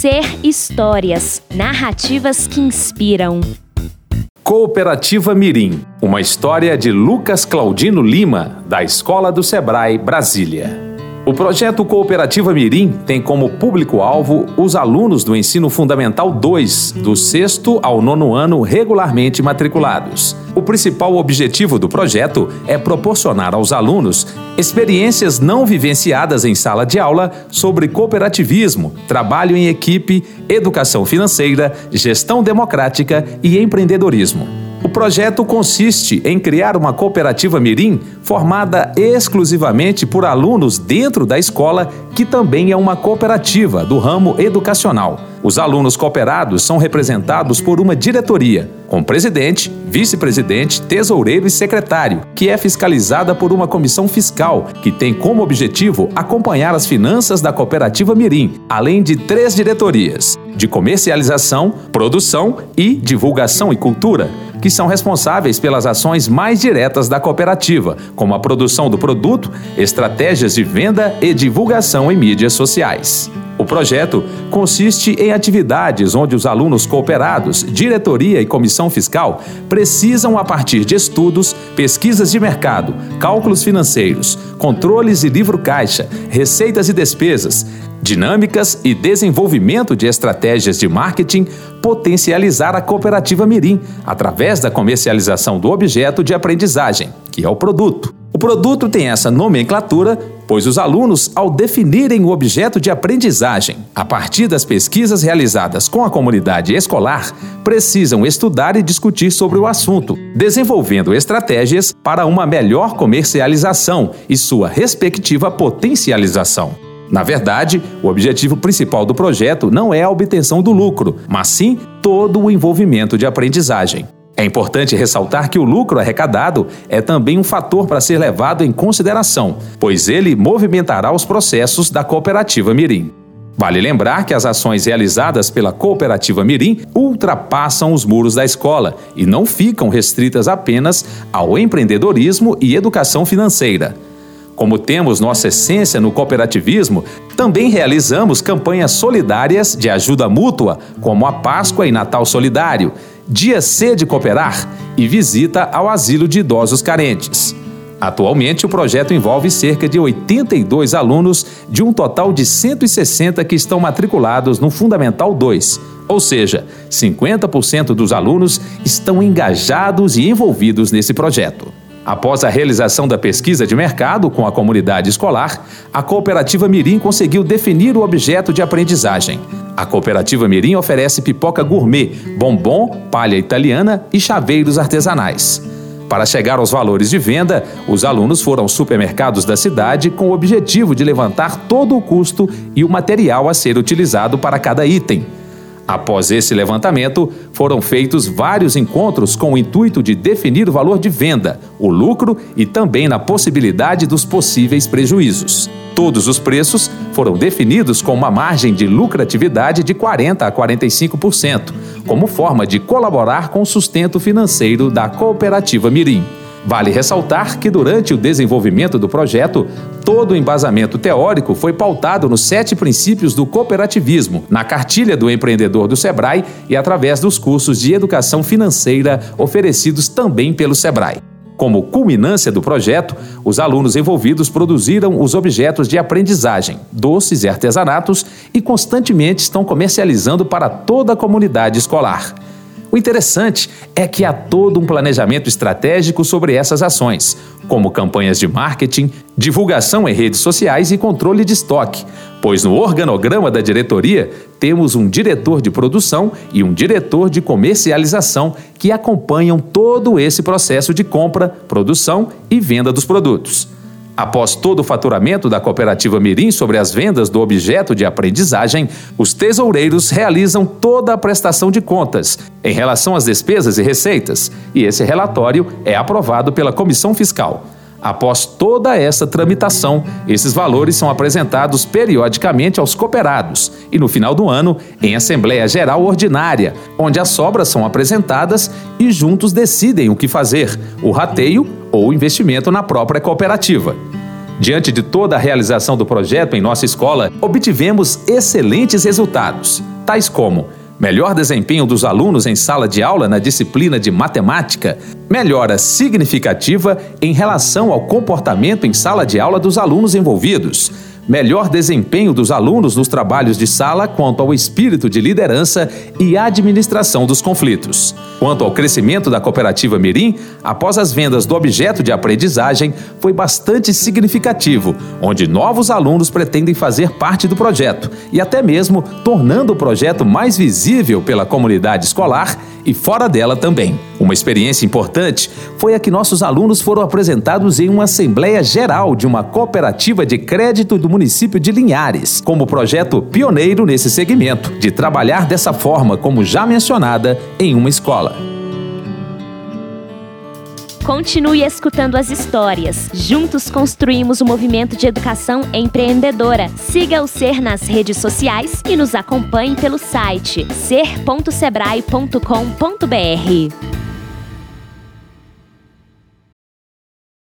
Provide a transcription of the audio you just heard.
Ser histórias, narrativas que inspiram. Cooperativa Mirim, uma história de Lucas Claudino Lima, da Escola do Sebrae, Brasília. O projeto Cooperativa Mirim tem como público-alvo os alunos do ensino fundamental 2, do sexto ao nono ano regularmente matriculados. O principal objetivo do projeto é proporcionar aos alunos experiências não vivenciadas em sala de aula sobre cooperativismo, trabalho em equipe, educação financeira, gestão democrática e empreendedorismo. O projeto consiste em criar uma cooperativa Mirim formada exclusivamente por alunos dentro da escola, que também é uma cooperativa do ramo educacional. Os alunos cooperados são representados por uma diretoria, com presidente, vice-presidente, tesoureiro e secretário, que é fiscalizada por uma comissão fiscal, que tem como objetivo acompanhar as finanças da cooperativa Mirim, além de três diretorias: de comercialização, produção e divulgação e cultura que são responsáveis pelas ações mais diretas da cooperativa, como a produção do produto, estratégias de venda e divulgação em mídias sociais. O projeto consiste em atividades onde os alunos cooperados, diretoria e comissão fiscal precisam, a partir de estudos, pesquisas de mercado, cálculos financeiros, controles e livro-caixa, receitas e despesas, dinâmicas e desenvolvimento de estratégias de marketing, potencializar a cooperativa Mirim através da comercialização do objeto de aprendizagem, que é o produto. O produto tem essa nomenclatura, pois os alunos, ao definirem o objeto de aprendizagem a partir das pesquisas realizadas com a comunidade escolar, precisam estudar e discutir sobre o assunto, desenvolvendo estratégias para uma melhor comercialização e sua respectiva potencialização. Na verdade, o objetivo principal do projeto não é a obtenção do lucro, mas sim todo o envolvimento de aprendizagem. É importante ressaltar que o lucro arrecadado é também um fator para ser levado em consideração, pois ele movimentará os processos da cooperativa Mirim. Vale lembrar que as ações realizadas pela cooperativa Mirim ultrapassam os muros da escola e não ficam restritas apenas ao empreendedorismo e educação financeira. Como temos nossa essência no cooperativismo, também realizamos campanhas solidárias de ajuda mútua, como a Páscoa e Natal Solidário, Dia C de Cooperar e visita ao asilo de idosos carentes. Atualmente, o projeto envolve cerca de 82 alunos de um total de 160 que estão matriculados no Fundamental 2, ou seja, 50% dos alunos estão engajados e envolvidos nesse projeto. Após a realização da pesquisa de mercado com a comunidade escolar, a cooperativa Mirim conseguiu definir o objeto de aprendizagem. A cooperativa Mirim oferece pipoca gourmet, bombom, palha italiana e chaveiros artesanais. Para chegar aos valores de venda, os alunos foram aos supermercados da cidade com o objetivo de levantar todo o custo e o material a ser utilizado para cada item. Após esse levantamento, foram feitos vários encontros com o intuito de definir o valor de venda, o lucro e também na possibilidade dos possíveis prejuízos. Todos os preços foram definidos com uma margem de lucratividade de 40 a 45%, como forma de colaborar com o sustento financeiro da cooperativa Mirim. Vale ressaltar que, durante o desenvolvimento do projeto, todo o embasamento teórico foi pautado nos sete princípios do cooperativismo, na cartilha do empreendedor do Sebrae e através dos cursos de educação financeira oferecidos também pelo Sebrae. Como culminância do projeto, os alunos envolvidos produziram os objetos de aprendizagem, doces e artesanatos e constantemente estão comercializando para toda a comunidade escolar. O interessante é que há todo um planejamento estratégico sobre essas ações, como campanhas de marketing, divulgação em redes sociais e controle de estoque, pois no organograma da diretoria temos um diretor de produção e um diretor de comercialização que acompanham todo esse processo de compra, produção e venda dos produtos. Após todo o faturamento da cooperativa Mirim sobre as vendas do objeto de aprendizagem, os tesoureiros realizam toda a prestação de contas em relação às despesas e receitas, e esse relatório é aprovado pela comissão fiscal. Após toda essa tramitação, esses valores são apresentados periodicamente aos cooperados e, no final do ano, em Assembleia Geral Ordinária, onde as sobras são apresentadas e juntos decidem o que fazer, o rateio ou investimento na própria cooperativa. Diante de toda a realização do projeto em nossa escola, obtivemos excelentes resultados, tais como melhor desempenho dos alunos em sala de aula na disciplina de matemática, melhora significativa em relação ao comportamento em sala de aula dos alunos envolvidos melhor desempenho dos alunos nos trabalhos de sala quanto ao espírito de liderança e administração dos conflitos. Quanto ao crescimento da cooperativa Mirim, após as vendas do objeto de aprendizagem, foi bastante significativo, onde novos alunos pretendem fazer parte do projeto e até mesmo tornando o projeto mais visível pela comunidade escolar e fora dela também. Uma experiência importante foi a que nossos alunos foram apresentados em uma assembleia geral de uma cooperativa de crédito do município de Linhares, como projeto pioneiro nesse segmento, de trabalhar dessa forma, como já mencionada, em uma escola. Continue escutando as histórias. Juntos construímos o movimento de educação empreendedora. Siga o Ser nas redes sociais e nos acompanhe pelo site ser.sebrae.com.br.